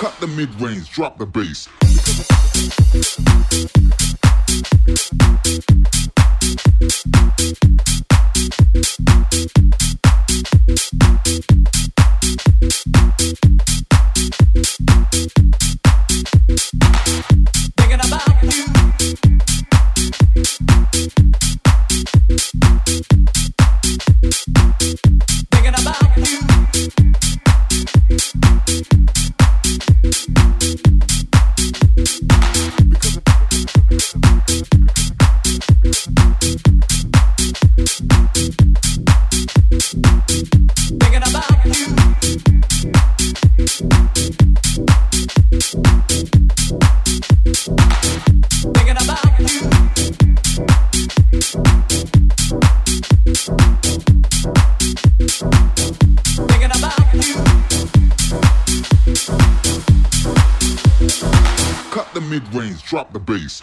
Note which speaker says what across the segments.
Speaker 1: Cut the mid range, drop the bass. Drop the bass.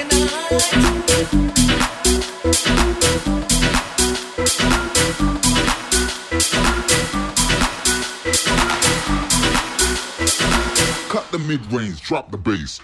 Speaker 2: mid-range, drop the bass.